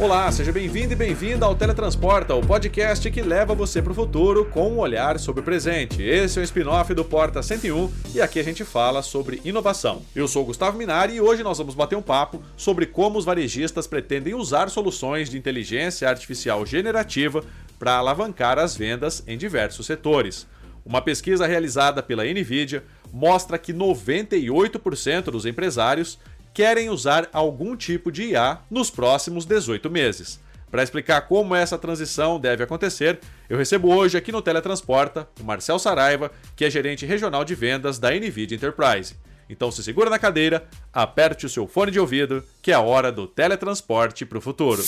Olá, seja bem-vindo e bem-vinda ao Teletransporta, o podcast que leva você para o futuro com um olhar sobre o presente. Esse é o spin-off do Porta 101 e aqui a gente fala sobre inovação. Eu sou Gustavo Minari e hoje nós vamos bater um papo sobre como os varejistas pretendem usar soluções de inteligência artificial generativa para alavancar as vendas em diversos setores. Uma pesquisa realizada pela Nvidia mostra que 98% dos empresários querem usar algum tipo de IA nos próximos 18 meses. Para explicar como essa transição deve acontecer, eu recebo hoje aqui no Teletransporta o Marcel Saraiva, que é gerente regional de vendas da NVIDIA Enterprise. Então se segura na cadeira, aperte o seu fone de ouvido, que é a hora do teletransporte para o futuro.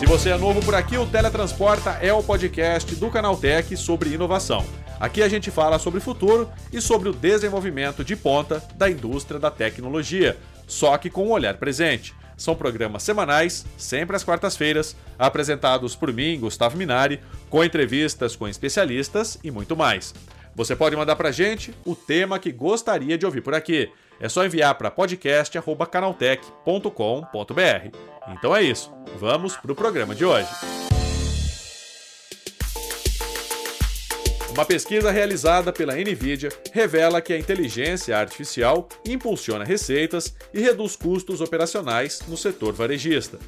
Se você é novo por aqui, o Teletransporta é o podcast do Canaltech sobre inovação. Aqui a gente fala sobre o futuro e sobre o desenvolvimento de ponta da indústria da tecnologia, só que com um olhar presente. São programas semanais, sempre às quartas-feiras, apresentados por mim, Gustavo Minari, com entrevistas com especialistas e muito mais. Você pode mandar pra gente o tema que gostaria de ouvir por aqui. É só enviar para podcast@canaltech.com.br. Então é isso. Vamos pro programa de hoje. Uma pesquisa realizada pela Nvidia revela que a inteligência artificial impulsiona receitas e reduz custos operacionais no setor varejista.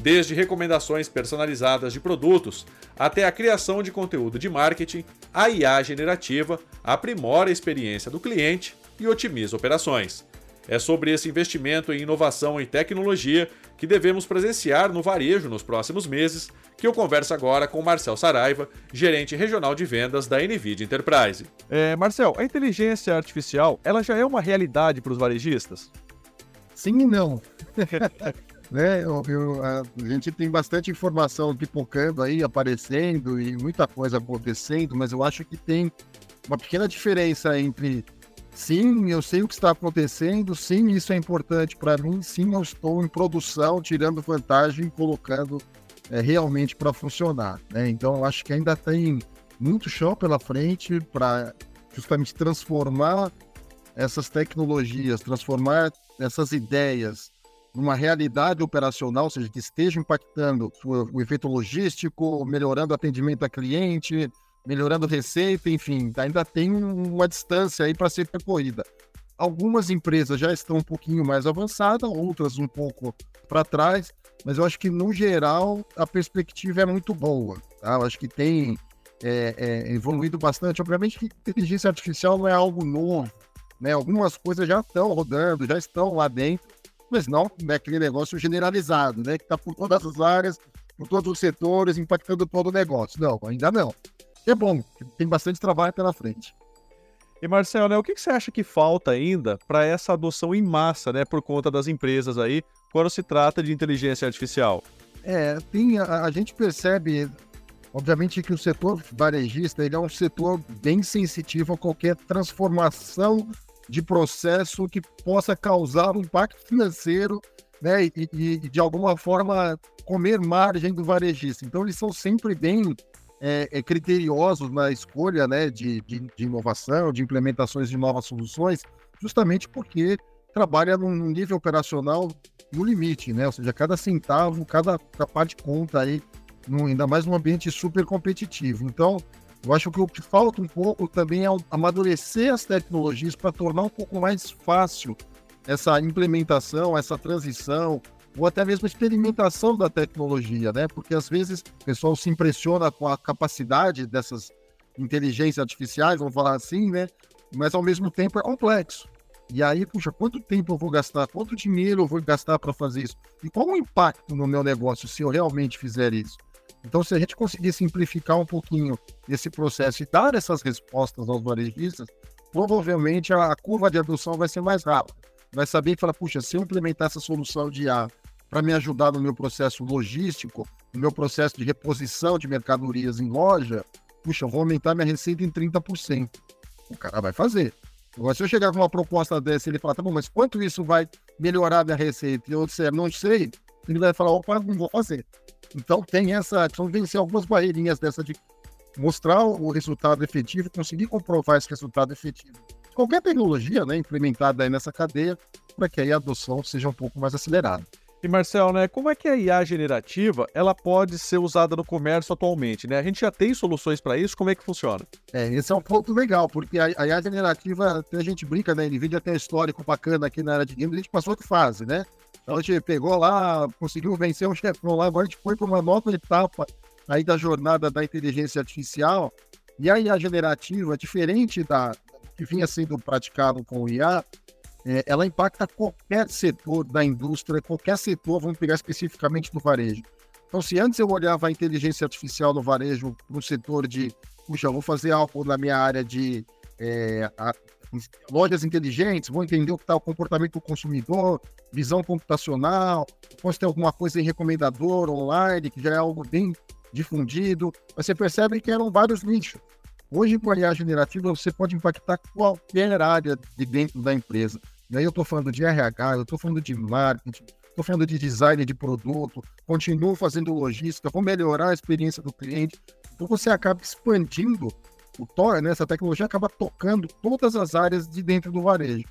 Desde recomendações personalizadas de produtos até a criação de conteúdo de marketing, a IA generativa aprimora a experiência do cliente e otimiza operações. É sobre esse investimento em inovação e tecnologia que devemos presenciar no varejo nos próximos meses, que eu converso agora com Marcel Saraiva, gerente regional de vendas da NVIDIA Enterprise. É, Marcel, a inteligência artificial, ela já é uma realidade para os varejistas? Sim e não. né, eu, eu, a gente tem bastante informação pipocando aí, aparecendo e muita coisa acontecendo, mas eu acho que tem uma pequena diferença entre Sim, eu sei o que está acontecendo. Sim, isso é importante para mim. Sim, eu estou em produção, tirando vantagem colocando é, realmente para funcionar. Né? Então, eu acho que ainda tem muito chão pela frente para justamente transformar essas tecnologias, transformar essas ideias numa realidade operacional, ou seja, que esteja impactando o efeito logístico, melhorando o atendimento a cliente, melhorando receita, enfim, ainda tem uma distância aí para ser percorrida. Algumas empresas já estão um pouquinho mais avançadas, outras um pouco para trás, mas eu acho que, no geral, a perspectiva é muito boa. Tá? Eu acho que tem é, é, evoluído bastante. Obviamente que inteligência artificial não é algo novo, né? algumas coisas já estão rodando, já estão lá dentro, mas não é aquele negócio generalizado, né? que está por todas as áreas, por todos os setores, impactando todo o negócio. Não, ainda não é bom, tem bastante trabalho pela frente. E Marcelo, né, o que, que você acha que falta ainda para essa adoção em massa, né, por conta das empresas aí, quando se trata de inteligência artificial? É, tem, a, a gente percebe, obviamente, que o setor varejista ele é um setor bem sensitivo a qualquer transformação de processo que possa causar um impacto financeiro né, e, e, de alguma forma comer margem do varejista. Então, eles são sempre bem é, é, criteriosos na escolha né, de, de, de, inovação, de implementações de novas soluções, justamente porque trabalha num, nível operacional no limite, né? Ou seja, cada centavo, cada, cada parte conta aí, num, ainda mais num ambiente super competitivo. Então, eu acho que o que falta um pouco também é amadurecer as tecnologias para tornar um pouco mais fácil essa implementação, essa transição, ou até mesmo experimentação da tecnologia, né? Porque às vezes o pessoal se impressiona com a capacidade dessas inteligências artificiais, vamos falar assim, né? Mas ao mesmo tempo é complexo. E aí, puxa, quanto tempo eu vou gastar? Quanto dinheiro eu vou gastar para fazer isso? E qual o impacto no meu negócio se eu realmente fizer isso? Então, se a gente conseguir simplificar um pouquinho esse processo e dar essas respostas aos varejistas, provavelmente a curva de adoção vai ser mais rápida. Vai saber que fala, puxa, se eu implementar essa solução de A para me ajudar no meu processo logístico, no meu processo de reposição de mercadorias em loja, puxa, vou aumentar minha receita em 30%. O cara vai fazer. Agora, se eu chegar com uma proposta dessa ele falar, tá bom, mas quanto isso vai melhorar minha receita? E eu disser, não sei, ele vai falar, opa, não vou fazer. Então tem essa, então vencer algumas barreirinhas dessa de mostrar o resultado efetivo, conseguir comprovar esse resultado efetivo. Qualquer tecnologia, né, implementada aí nessa cadeia, para que aí a adoção seja um pouco mais acelerada. E Marcel, né, como é que a IA generativa ela pode ser usada no comércio atualmente? Né? A gente já tem soluções para isso, como é que funciona? É, esse é um ponto legal, porque a, a IA generativa, a gente brinca, né? NVIDIA tem um histórico bacana aqui na área de games, a gente passou outra fase, né? Então a gente pegou lá, conseguiu vencer um chefão lá, agora a gente foi para uma nova etapa aí da jornada da inteligência artificial. E a IA generativa, diferente da que vinha sendo praticado com o IA, é, ela impacta qualquer setor da indústria, qualquer setor, vamos pegar especificamente no varejo. Então, se antes eu olhava a inteligência artificial no varejo no setor de, puxa, vou fazer algo na minha área de é, a, lojas inteligentes, vou entender o que está o comportamento do consumidor, visão computacional, posso ter alguma coisa em recomendador online, que já é algo bem difundido. Você percebe que eram vários nichos. Hoje, com a IA generativa, você pode impactar qualquer área de dentro da empresa. E aí eu estou falando de RH, eu estou falando de marketing, estou falando de design de produto, continuo fazendo logística, vou melhorar a experiência do cliente. Então você acaba expandindo o Tor, né, essa tecnologia acaba tocando todas as áreas de dentro do varejo.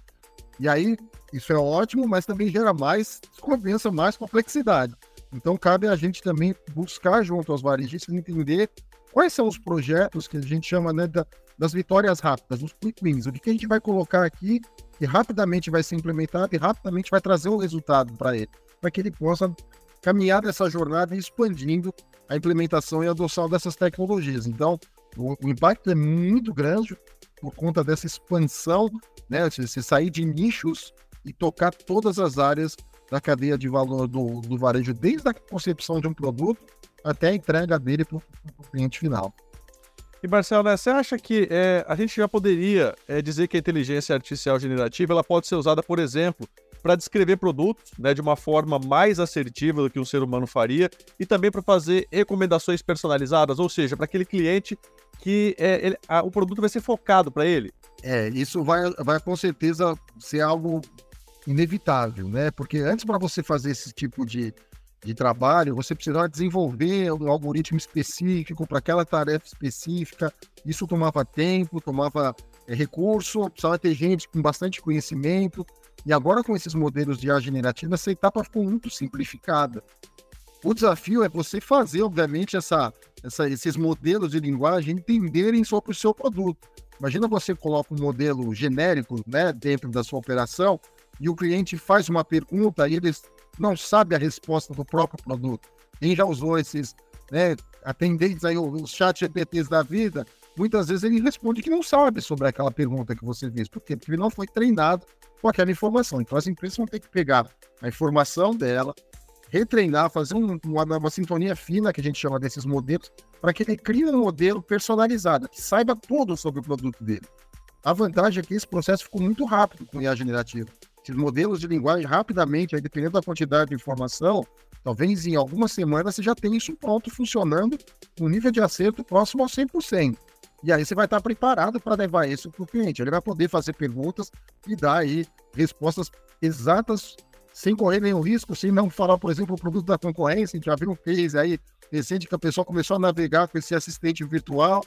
E aí, isso é ótimo, mas também gera mais desconfiança, mais complexidade. Então, cabe a gente também buscar junto aos varejistas entender quais são os projetos que a gente chama né, da, das vitórias rápidas, os quick wins, o que a gente vai colocar aqui que rapidamente vai ser implementado e rapidamente vai trazer o um resultado para ele, para que ele possa caminhar nessa jornada expandindo a implementação e a adoção dessas tecnologias. Então, o, o impacto é muito grande por conta dessa expansão, né? Se sair de nichos e tocar todas as áreas da cadeia de valor do, do varejo, desde a concepção de um produto até a entrega dele para o cliente final. E Marcelo, né, você acha que é, a gente já poderia é, dizer que a inteligência artificial generativa ela pode ser usada, por exemplo, para descrever produtos né, de uma forma mais assertiva do que um ser humano faria e também para fazer recomendações personalizadas, ou seja, para aquele cliente que é, ele, a, o produto vai ser focado para ele? É, isso vai, vai com certeza ser algo inevitável, né? Porque antes para você fazer esse tipo de, de trabalho, você precisava desenvolver um algoritmo específico para aquela tarefa específica. Isso tomava tempo, tomava é, recurso, precisava ter gente com bastante conhecimento. E agora, com esses modelos de IA generativa, essa etapa ficou muito simplificada. O desafio é você fazer, obviamente, essa, essa, esses modelos de linguagem entenderem sobre o seu produto. Imagina você coloca um modelo genérico né, dentro da sua operação e o cliente faz uma pergunta e eles não sabe a resposta do próprio produto. Quem já usou esses né, atendentes aí, os chat GPTs da vida, muitas vezes ele responde que não sabe sobre aquela pergunta que você fez. Por quê? Porque ele não foi treinado com aquela informação. Então as empresas vão ter que pegar a informação dela, retreinar, fazer um, uma, uma, sintonia fina, que a gente chama desses modelos, para que ele crie um modelo personalizado, que saiba tudo sobre o produto dele. A vantagem é que esse processo ficou muito rápido com IA generativo esses modelos de linguagem rapidamente, aí, dependendo da quantidade de informação, talvez em algumas semanas você já tenha isso pronto, funcionando, com nível de acerto próximo ao 100%. E aí você vai estar preparado para levar isso para o cliente. Ele vai poder fazer perguntas e dar aí respostas exatas, sem correr nenhum risco, sem não falar, por exemplo, o produto da concorrência. A gente já viu um case aí recente que a pessoa começou a navegar com esse assistente virtual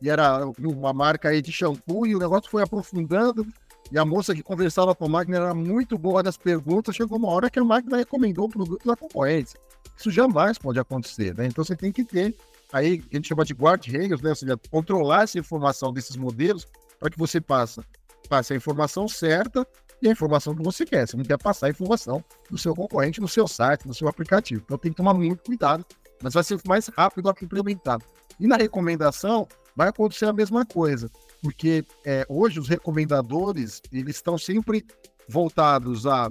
e era uma marca aí de shampoo e o negócio foi aprofundando e a moça que conversava com a máquina era muito boa nas perguntas. Chegou uma hora que a máquina recomendou o produto da concorrência. Isso jamais pode acontecer, né? Então você tem que ter aí, a gente chama de guard-rails, né? Ou seja, controlar essa informação desses modelos para que você passe, passe a informação certa e a informação que você quer. Você não quer passar a informação do seu concorrente no seu site, no seu aplicativo. Então tem que tomar muito cuidado, mas vai ser mais rápido a implementado. E na recomendação, vai acontecer a mesma coisa porque é, hoje os recomendadores eles estão sempre voltados a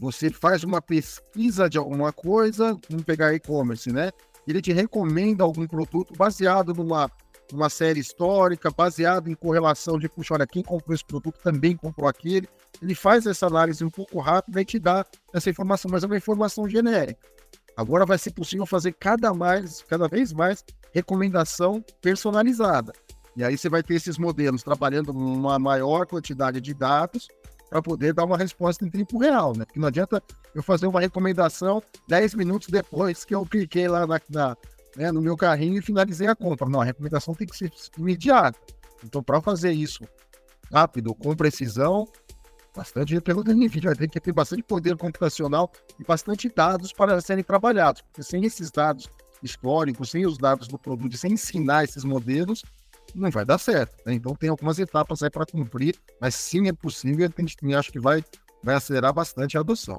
você faz uma pesquisa de alguma coisa, vamos pegar e-commerce, né? Ele te recomenda algum produto baseado numa, numa série histórica, baseado em correlação de, puxa, olha, quem comprou esse produto também comprou aquele. Ele faz essa análise um pouco rápida e te dá essa informação, mas é uma informação genérica. Agora vai ser possível fazer cada, mais, cada vez mais recomendação personalizada. E aí você vai ter esses modelos trabalhando uma maior quantidade de dados para poder dar uma resposta em tempo real, né? Porque não adianta eu fazer uma recomendação 10 minutos depois que eu cliquei lá na, na né, no meu carrinho e finalizei a compra. Não, a recomendação tem que ser imediata. Então, para fazer isso rápido, com precisão, Bastante pergunta NVIDIA, vai ter que ter bastante poder computacional e bastante dados para serem trabalhados, porque sem esses dados históricos, sem os dados do produto, sem ensinar esses modelos, não vai dar certo. Né? Então tem algumas etapas aí para cumprir, mas sim é possível, a gente acho que vai, vai acelerar bastante a adoção.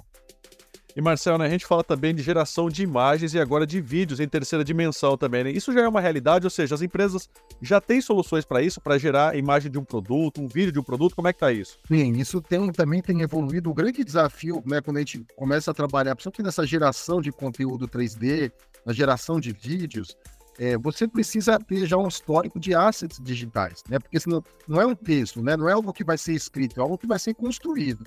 E Marcelo, né, a gente fala também de geração de imagens e agora de vídeos em terceira dimensão também. Né? Isso já é uma realidade, ou seja, as empresas já têm soluções para isso, para gerar a imagem de um produto, um vídeo de um produto. Como é que está isso? Sim, isso tem, também tem evoluído. O grande desafio, né, quando a gente começa a trabalhar, principalmente nessa geração de conteúdo 3D, na geração de vídeos, é, você precisa ter já um histórico de assets digitais, né? Porque senão não é um texto, né? Não é algo que vai ser escrito, é algo que vai ser construído.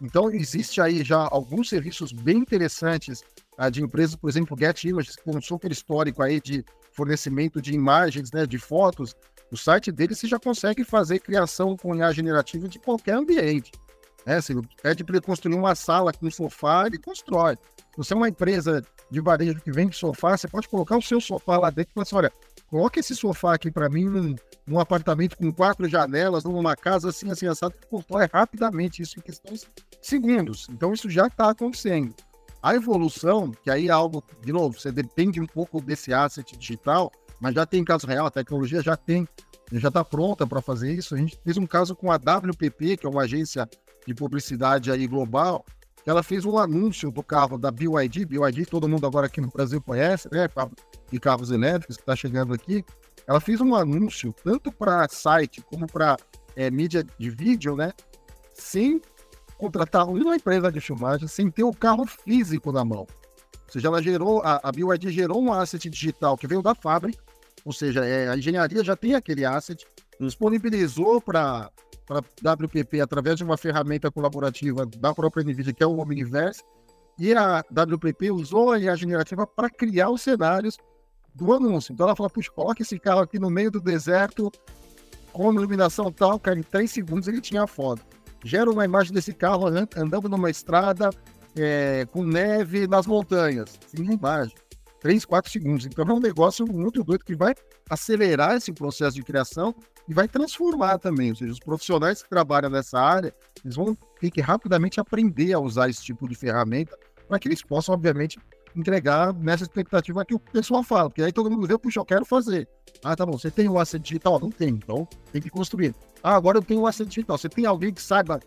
Então, existe aí já alguns serviços bem interessantes uh, de empresas, por exemplo, Get Images, que um super histórico aí de fornecimento de imagens, né, de fotos. O site dele você já consegue fazer criação com IA generativa de qualquer ambiente. Né? Você pede para ele construir uma sala com um sofá, ele constrói. Você é uma empresa de varejo que vende sofá, você pode colocar o seu sofá lá dentro e falar assim, olha, coloque esse sofá aqui para mim num, num, apartamento com quatro janelas, numa casa assim, assim, assado, que constrói rapidamente isso em questões de segundos. Então isso já está acontecendo. A evolução, que aí é algo, de novo, você depende um pouco desse asset digital, mas já tem caso real, a tecnologia já tem, já está pronta para fazer isso. A gente fez um caso com a WPP, que é uma agência de publicidade aí global, ela fez um anúncio do carro da BYD, BYD todo mundo agora aqui no Brasil conhece, né, de carros elétricos que está chegando aqui. Ela fez um anúncio tanto para site como para é, mídia de vídeo, né, sem contratar uma empresa de filmagem, sem ter o carro físico na mão. Ou seja, ela gerou, a, a BYD gerou um asset digital que veio da fábrica, ou seja, é, a engenharia já tem aquele asset, disponibilizou para para WPP através de uma ferramenta colaborativa da própria NVIDIA, que é o Omniverse, e a WPP usou a IA generativa para criar os cenários do anúncio. Então ela falou, puxa, coloca esse carro aqui no meio do deserto, com iluminação tal, cara, em três segundos ele tinha a foto. Gera uma imagem desse carro andando numa estrada é, com neve nas montanhas. Sem imagem. 3, 4 segundos. Então é um negócio muito doido que vai acelerar esse processo de criação e vai transformar também. Ou seja, os profissionais que trabalham nessa área, eles vão ter que rapidamente aprender a usar esse tipo de ferramenta para que eles possam, obviamente, entregar nessa expectativa que o pessoal fala. Porque aí todo mundo vê, puxa, eu quero fazer. Ah, tá bom, você tem o asset digital? Não tem, então tem que construir. Ah, agora eu tenho o asset digital. Você tem alguém que saiba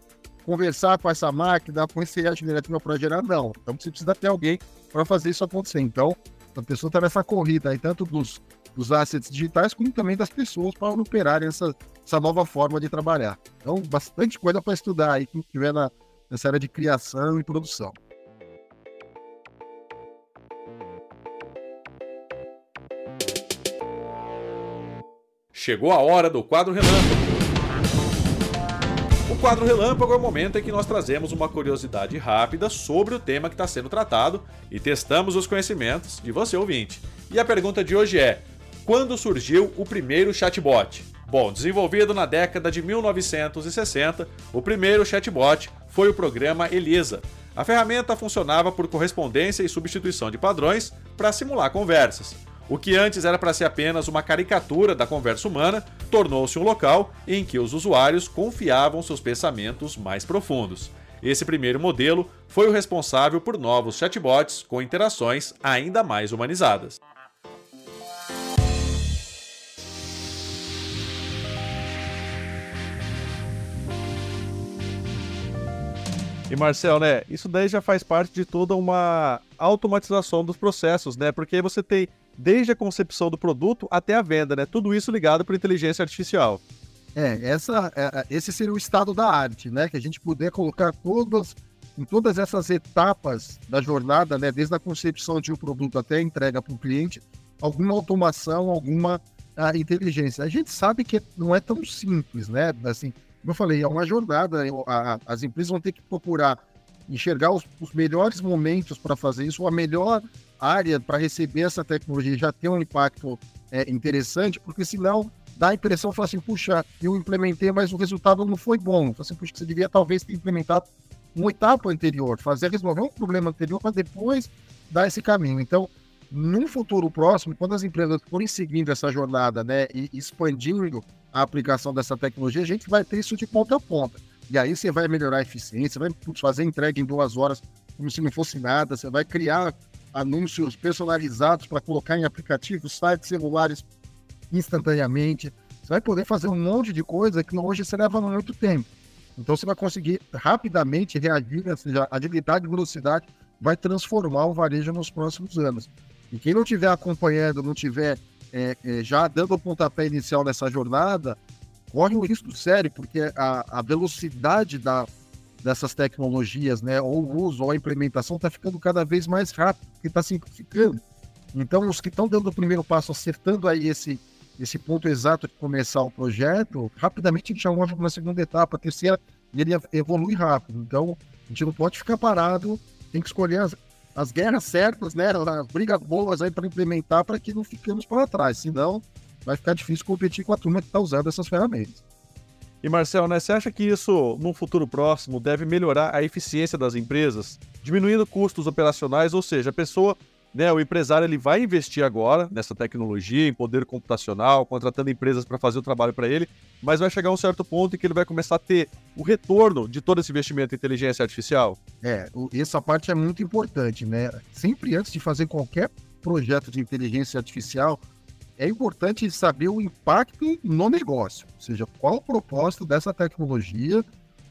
conversar com essa máquina, com esse generativa para gerar? Não. Então você precisa ter alguém para fazer isso acontecer. Então, a pessoa está nessa corrida aí, tanto dos, dos assets digitais, como também das pessoas para operarem essa, essa nova forma de trabalhar. Então, bastante coisa para estudar aí, quem estiver na, nessa área de criação e produção. Chegou a hora do quadro relâmpago quadro Relâmpago é o momento em que nós trazemos uma curiosidade rápida sobre o tema que está sendo tratado e testamos os conhecimentos de você ouvinte. E a pergunta de hoje é: quando surgiu o primeiro chatbot? Bom, desenvolvido na década de 1960, o primeiro chatbot foi o programa Elisa. A ferramenta funcionava por correspondência e substituição de padrões para simular conversas. O que antes era para ser apenas uma caricatura da conversa humana, tornou-se um local em que os usuários confiavam seus pensamentos mais profundos. Esse primeiro modelo foi o responsável por novos chatbots com interações ainda mais humanizadas. E Marcel, né? Isso daí já faz parte de toda uma automatização dos processos, né? Porque você tem desde a concepção do produto até a venda, né? Tudo isso ligado por inteligência artificial. É, essa, é, é, esse seria o estado da arte, né? Que a gente puder colocar todas, em todas essas etapas da jornada, né? Desde a concepção de um produto até a entrega para o cliente, alguma automação, alguma a, inteligência. A gente sabe que não é tão simples, né? Assim, como eu falei, é uma jornada. A, as empresas vão ter que procurar enxergar os, os melhores momentos para fazer isso, a melhor área para receber essa tecnologia já tem um impacto é, interessante, porque senão dá a impressão, fala assim, puxa, eu implementei, mas o resultado não foi bom. Fala assim, puxa, você devia talvez ter implementado uma etapa anterior, fazer resolver um problema anterior para depois dar esse caminho. Então, num futuro próximo, quando as empresas forem seguindo essa jornada, né, e expandindo a aplicação dessa tecnologia, a gente vai ter isso de ponta a ponta. E aí você vai melhorar a eficiência, vai fazer entrega em duas horas como se não fosse nada, você vai criar anúncios personalizados para colocar em aplicativos, sites celulares instantaneamente. Você vai poder fazer um monte de coisa que hoje você leva muito tempo. Então você vai conseguir rapidamente reagir, ou seja, agilidade e velocidade vai transformar o varejo nos próximos anos. E quem não estiver acompanhando, não estiver é, é, já dando o pontapé inicial nessa jornada, corre um risco sério, porque a, a velocidade da, dessas tecnologias, né, ou o uso ou a implementação está ficando cada vez mais rápido, porque está simplificando. Então, os que estão dando o primeiro passo, acertando aí esse, esse ponto exato de começar o projeto, rapidamente a gente já move para uma segunda etapa, terceira, e ele evolui rápido. Então, a gente não pode ficar parado, tem que escolher as, as guerras certas, né, as brigas boas aí para implementar, para que não fiquemos para trás, senão vai ficar difícil competir com a turma que está usando essas ferramentas. E Marcel, né, você acha que isso, num futuro próximo, deve melhorar a eficiência das empresas, diminuindo custos operacionais, ou seja, a pessoa, né, o empresário, ele vai investir agora nessa tecnologia, em poder computacional, contratando empresas para fazer o trabalho para ele, mas vai chegar um certo ponto em que ele vai começar a ter o retorno de todo esse investimento em inteligência artificial? É, essa parte é muito importante, né? Sempre antes de fazer qualquer projeto de inteligência artificial, é importante saber o impacto no negócio, ou seja, qual o propósito dessa tecnologia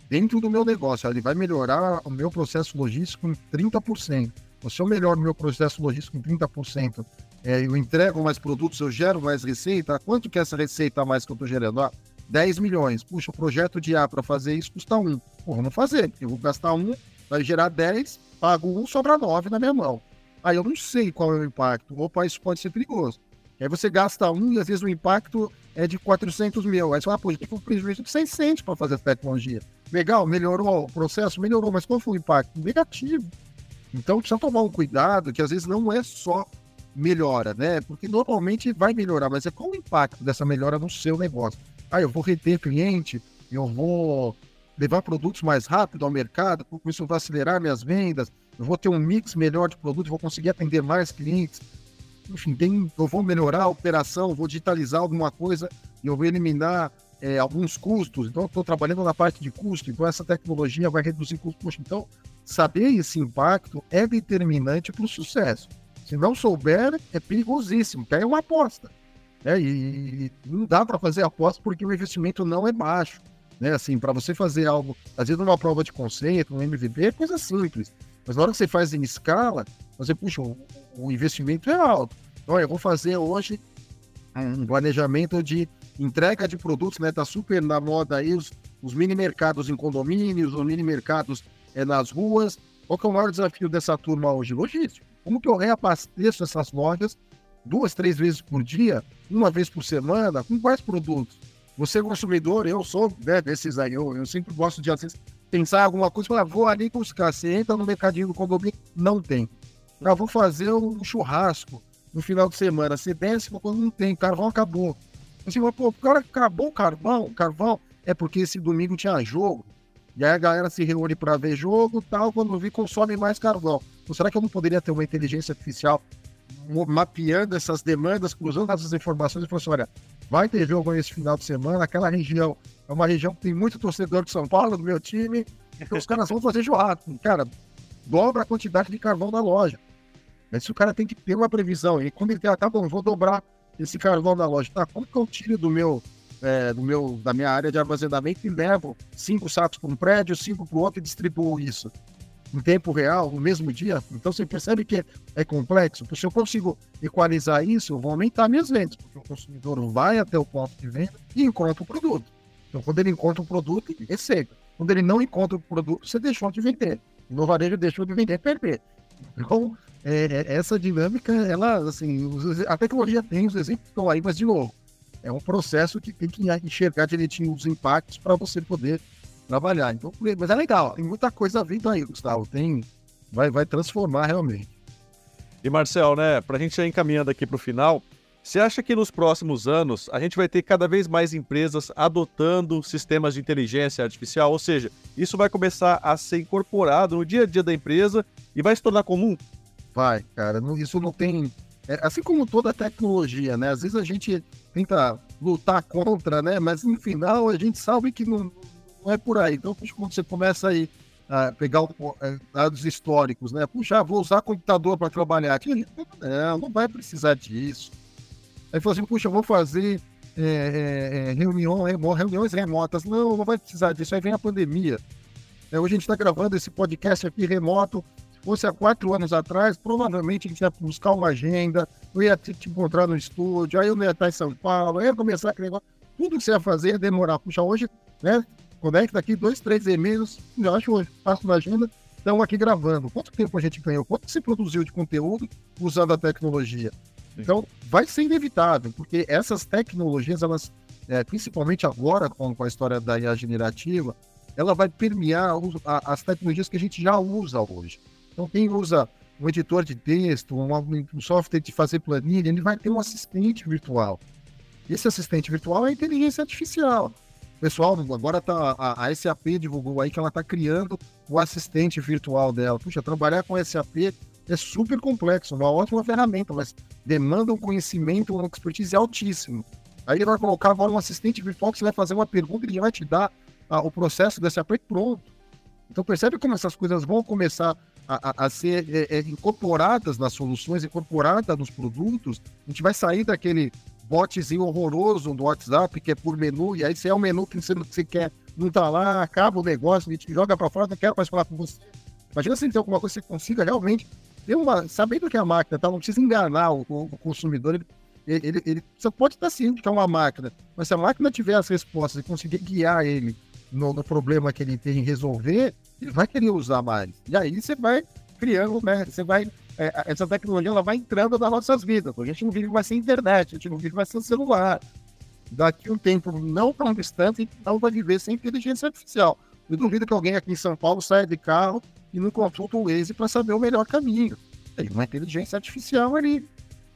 dentro do meu negócio. Ele vai melhorar o meu processo logístico em 30%. Se eu melhoro o meu processo logístico em 30%, é, eu entrego mais produtos, eu gero mais receita, quanto que é essa receita a mais que eu estou gerando? Ah, 10 milhões. Puxa, o projeto de A para fazer isso custa 1. Pô, vamos fazer. Eu vou gastar 1, vai gerar 10, pago 1, sobra 9 na minha mão. Aí eu não sei qual é o impacto. Opa, isso pode ser perigoso. Aí você gasta um e às vezes o impacto é de 400 mil. Aí você fala, ah, pô, tem um prejuízo de 600 para fazer essa tecnologia. Legal, melhorou o processo? Melhorou, mas qual foi o impacto? Negativo. Então precisa tomar um cuidado que às vezes não é só melhora, né? Porque normalmente vai melhorar, mas é qual o impacto dessa melhora no seu negócio? Ah, eu vou reter cliente, eu vou levar produtos mais rápido ao mercado, com isso vai acelerar minhas vendas, eu vou ter um mix melhor de produtos, vou conseguir atender mais clientes enfim, tem, eu vou melhorar a operação, vou digitalizar alguma coisa e eu vou eliminar é, alguns custos. Então, estou trabalhando na parte de custo, então essa tecnologia vai reduzir custos. Então, saber esse impacto é determinante para o sucesso. Se não souber, é perigosíssimo, porque é uma aposta. Né? E, não dá para fazer aposta porque o investimento não é baixo. Né? Assim, para você fazer algo, às vezes numa prova de conceito, um MVP, é coisa simples. Mas na hora que você faz em escala, você, puxa, o, o investimento é alto. Então, eu vou fazer hoje um planejamento de entrega de produtos, né? Tá super na moda aí os, os mini mercados em condomínios, os mini mercados é, nas ruas. Qual que é o maior desafio dessa turma hoje? Logístico. Como que eu reabasteço essas lojas duas, três vezes por dia, uma vez por semana, com quais produtos? Você é consumidor, eu sou né, desses aí, eu, eu sempre gosto de, vezes, pensar alguma coisa, falar, vou ali buscar. Você entra no mercadinho do condomínio, não tem. Ah, vou fazer um churrasco no final de semana. Você desce, quando não tem, carvão acabou. Assim, pô, cara, acabou o carvão, carvão. É porque esse domingo tinha jogo. E aí a galera se reúne para ver jogo tal, quando vi, consome mais carvão. Então, será que eu não poderia ter uma inteligência artificial mapeando essas demandas, cruzando essas informações e falando assim, olha, vai ter jogo esse final de semana, aquela região é uma região que tem muito torcedor de São Paulo, do meu time, então os caras vão fazer churrasco. Cara, dobra a quantidade de carvão da loja. Mas o cara tem que ter uma previsão, e quando ele tem, tá bom, vou dobrar esse carvão da loja, tá? Como que eu tiro do meu, é, do meu, da minha área de armazenamento e levo cinco sacos para um prédio, cinco para o outro e distribuo isso? Em tempo real, no mesmo dia? Então você percebe que é complexo. Porque se eu consigo equalizar isso, eu vou aumentar minhas vendas, porque o consumidor vai até o ponto de venda e encontra o produto. Então, quando ele encontra o produto, ele recebe. Quando ele não encontra o produto, você deixou de vender. No varejo, deixou de vender, perder. Então, é, é, essa dinâmica, ela, assim, a tecnologia tem, os exemplos estão aí, mas, de novo, é um processo que tem que enxergar direitinho os impactos para você poder trabalhar. Então, mas é legal, tem muita coisa vindo aí, Gustavo. Tem, vai, vai transformar realmente. E Marcel, né, para a gente já encaminhando aqui para o final, você acha que nos próximos anos a gente vai ter cada vez mais empresas adotando sistemas de inteligência artificial? Ou seja, isso vai começar a ser incorporado no dia a dia da empresa e vai se tornar comum? Vai, cara. Isso não tem. É, assim como toda tecnologia, né? Às vezes a gente tenta lutar contra, né? Mas no final a gente sabe que não, não é por aí. Então, quando você começa aí a pegar o, é, dados históricos, né? Puxa, vou usar computador para trabalhar. Não, não vai precisar disso. Aí falou assim, puxa, vou fazer é, é, é reunião, reuniões remotas. Não, não vai precisar disso. Aí vem a pandemia. É, hoje a gente está gravando esse podcast aqui remoto. Se fosse há quatro anos atrás, provavelmente a gente ia buscar uma agenda, eu ia te, te encontrar no estúdio, aí eu ia estar em São Paulo, aí ia começar aquele negócio. Tudo que você ia fazer ia demorar. Puxa, hoje, né? Conecta aqui dois, três e-mails, eu acho hoje, passo na agenda, estão aqui gravando. Quanto tempo a gente ganhou? Quanto se produziu de conteúdo usando a tecnologia? Então, vai ser inevitável, porque essas tecnologias, elas, é, principalmente agora com, com, a história da IA generativa, ela vai permear a, as tecnologias que a gente já usa hoje. Então, quem usa um editor de texto, um, software de fazer planilha, ele vai ter um assistente virtual. Esse assistente virtual é a inteligência artificial. Pessoal, agora tá, a, a SAP divulgou aí que ela está criando o assistente virtual dela. Puxa, trabalhar com SAP é super complexo, uma ótima ferramenta, mas demanda um conhecimento, uma expertise altíssimo. Aí ele vai colocar agora um assistente virtual que você vai fazer uma pergunta e ele vai te dar ah, o processo desse SAP pronto. Então percebe como essas coisas vão começar a, a, ser é, é, incorporadas nas soluções, incorporadas nos produtos. A gente vai sair daquele botzinho horroroso do WhatsApp, que é por menu, e aí se é o menu que você, que você quer, não tá lá, acaba o negócio, a gente joga para fora, não quero mais falar com você. Imagina se tem alguma coisa que você consiga realmente ter uma. Sabendo que a máquina tá, não precisa enganar o, o, consumidor, ele, ele, ele, você pode estar ciente que é uma máquina, mas se a máquina tiver as respostas e conseguir guiar ele no, no problema que ele tem em resolver, ele vai querer usar mais. E aí você vai criando, né? Você vai é, essa tecnologia ela vai entrando nas nossas vidas. A gente não vive mais sem internet, a gente não vive mais sem celular. Daqui um tempo não tão distante, não vai viver sem inteligência artificial. Eu duvido que alguém aqui em São Paulo saia de carro e não consulta o Waze para saber o melhor caminho. Tem uma inteligência artificial ali.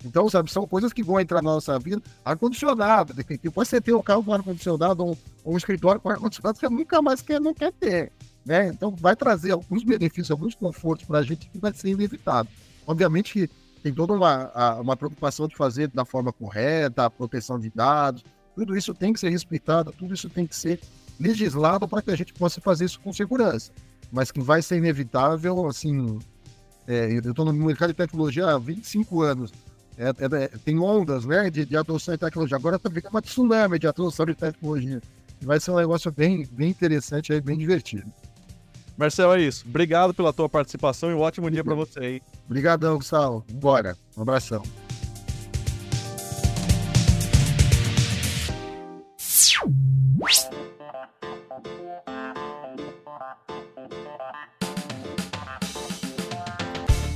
Então, sabe, são coisas que vão entrar na nossa vida. Ar-condicionado, depois você ter um carro com ar-condicionado ou, um escritório com ar-condicionado, você nunca mais quer, não quer ter. Né? Então, vai trazer alguns benefícios, alguns confortos para a gente que vai ser inevitável. Obviamente que tem toda uma, uma preocupação de fazer da forma correta, a proteção de dados, tudo isso tem que ser respeitado, tudo isso tem que ser legislado para que a gente possa fazer isso com segurança. Mas que vai ser inevitável, assim, é, eu estou no mercado de tecnologia há 25 anos, é, é, é, tem ondas né, de, de adoção de tecnologia, agora está ficando uma tsunami de adoção de tecnologia. Vai ser um negócio bem, bem interessante, bem divertido. Marcel, é isso. Obrigado pela tua participação e um ótimo dia para você aí. Obrigadão, Gustavo. Bora. Um abração.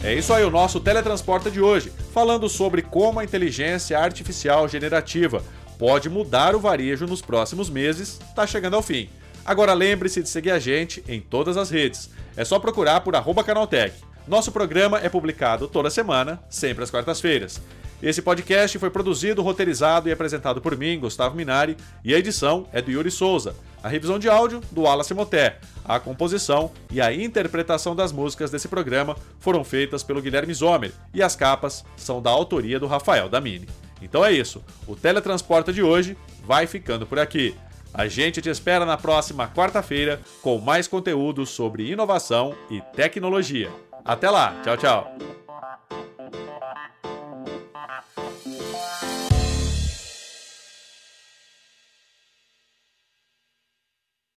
É isso aí, o nosso teletransporta de hoje, falando sobre como a inteligência artificial generativa pode mudar o varejo nos próximos meses, está chegando ao fim. Agora lembre-se de seguir a gente em todas as redes. É só procurar por Canaltech. Nosso programa é publicado toda semana, sempre às quartas-feiras. Esse podcast foi produzido, roteirizado e apresentado por mim, Gustavo Minari, e a edição é do Yuri Souza. A revisão de áudio, do Wallace Moté. A composição e a interpretação das músicas desse programa foram feitas pelo Guilherme Zomer, e as capas são da autoria do Rafael Damini. Então é isso, o Teletransporta de hoje vai ficando por aqui. A gente te espera na próxima quarta-feira com mais conteúdo sobre inovação e tecnologia. Até lá, tchau, tchau.